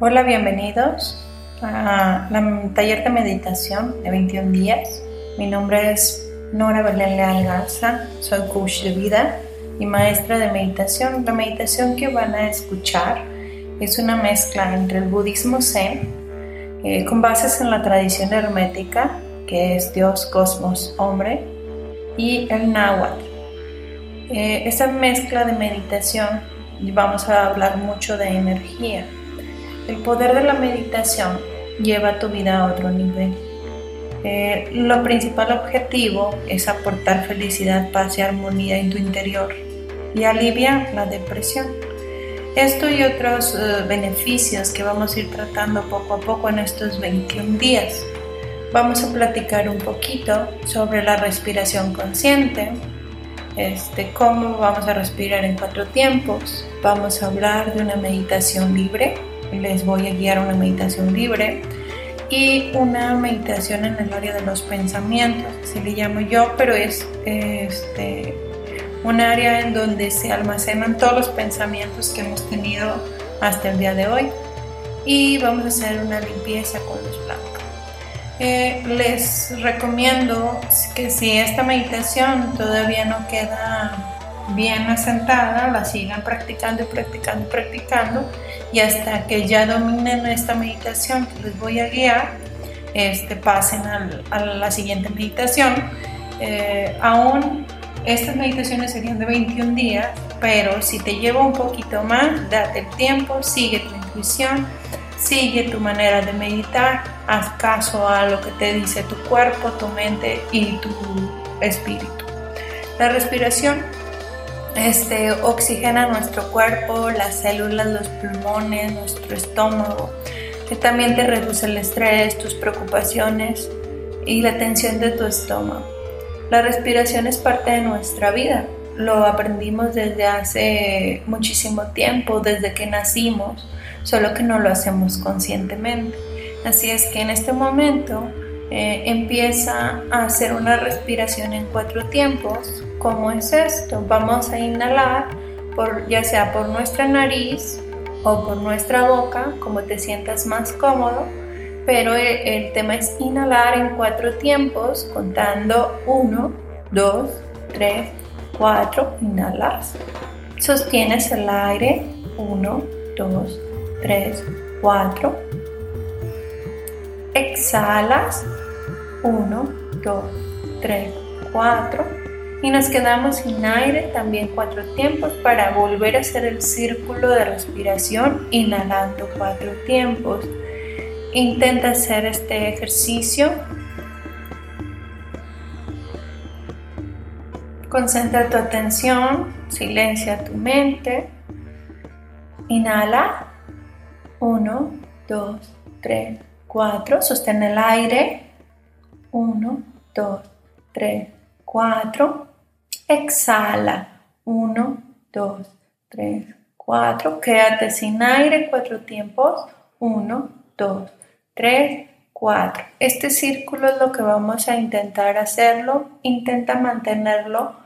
Hola, bienvenidos a la taller de meditación de 21 días. Mi nombre es Nora Belén Leal Garza, soy coach de vida y maestra de meditación. La meditación que van a escuchar es una mezcla entre el budismo zen, eh, con bases en la tradición hermética, que es Dios, cosmos, hombre, y el náhuatl. Eh, esta mezcla de meditación vamos a hablar mucho de energía el poder de la meditación lleva tu vida a otro nivel. Eh, lo principal objetivo es aportar felicidad, paz y armonía en tu interior y alivia la depresión. Esto y otros eh, beneficios que vamos a ir tratando poco a poco en estos 21 días. Vamos a platicar un poquito sobre la respiración consciente, este, cómo vamos a respirar en cuatro tiempos. Vamos a hablar de una meditación libre, les voy a guiar una meditación libre y una meditación en el área de los pensamientos, así le llamo yo, pero es este, un área en donde se almacenan todos los pensamientos que hemos tenido hasta el día de hoy y vamos a hacer una limpieza con los blancos. Eh, les recomiendo que si esta meditación todavía no queda bien asentada, la sigan practicando y practicando y practicando y hasta que ya dominen esta meditación que les voy a guiar, este, pasen a la siguiente meditación. Eh, aún estas meditaciones serían de 21 días, pero si te lleva un poquito más, date el tiempo, sigue tu intuición, sigue tu manera de meditar, haz caso a lo que te dice tu cuerpo, tu mente y tu espíritu. La respiración este, oxigena nuestro cuerpo, las células, los pulmones, nuestro estómago, que también te reduce el estrés, tus preocupaciones y la tensión de tu estómago. La respiración es parte de nuestra vida, lo aprendimos desde hace muchísimo tiempo, desde que nacimos, solo que no lo hacemos conscientemente. Así es que en este momento eh, empieza a hacer una respiración en cuatro tiempos. ¿Cómo es esto? Vamos a inhalar, por, ya sea por nuestra nariz o por nuestra boca, como te sientas más cómodo, pero el, tema es inhalar en cuatro tiempos, contando uno, dos, tres, cuatro, inhalas. Sostienes el aire, uno, dos, tres, cuatro exhalas 1, 2, 3, 4 y nos quedamos sin aire también cuatro tiempos para volver a hacer el círculo de respiración inhalando cuatro tiempos. Intenta hacer este ejercicio. Concentra tu atención, silencia tu mente. Inhala. 1, 2, 3, 4, sostén el aire. 1, 2, 3, 4. Exhala. 1, 2, 3, 4. Quédate sin aire, cuatro tiempos. 1, 2, 3, 4. Este círculo es lo que vamos a intentar hacerlo. Intenta mantenerlo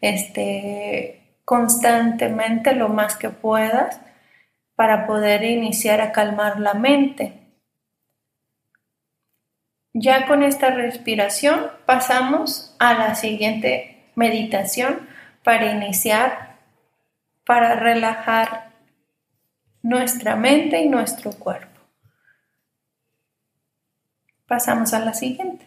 este, constantemente lo más que puedas para poder iniciar a calmar la mente. Ya con esta respiración pasamos a la siguiente meditación para iniciar, para relajar nuestra mente y nuestro cuerpo. Pasamos a la siguiente.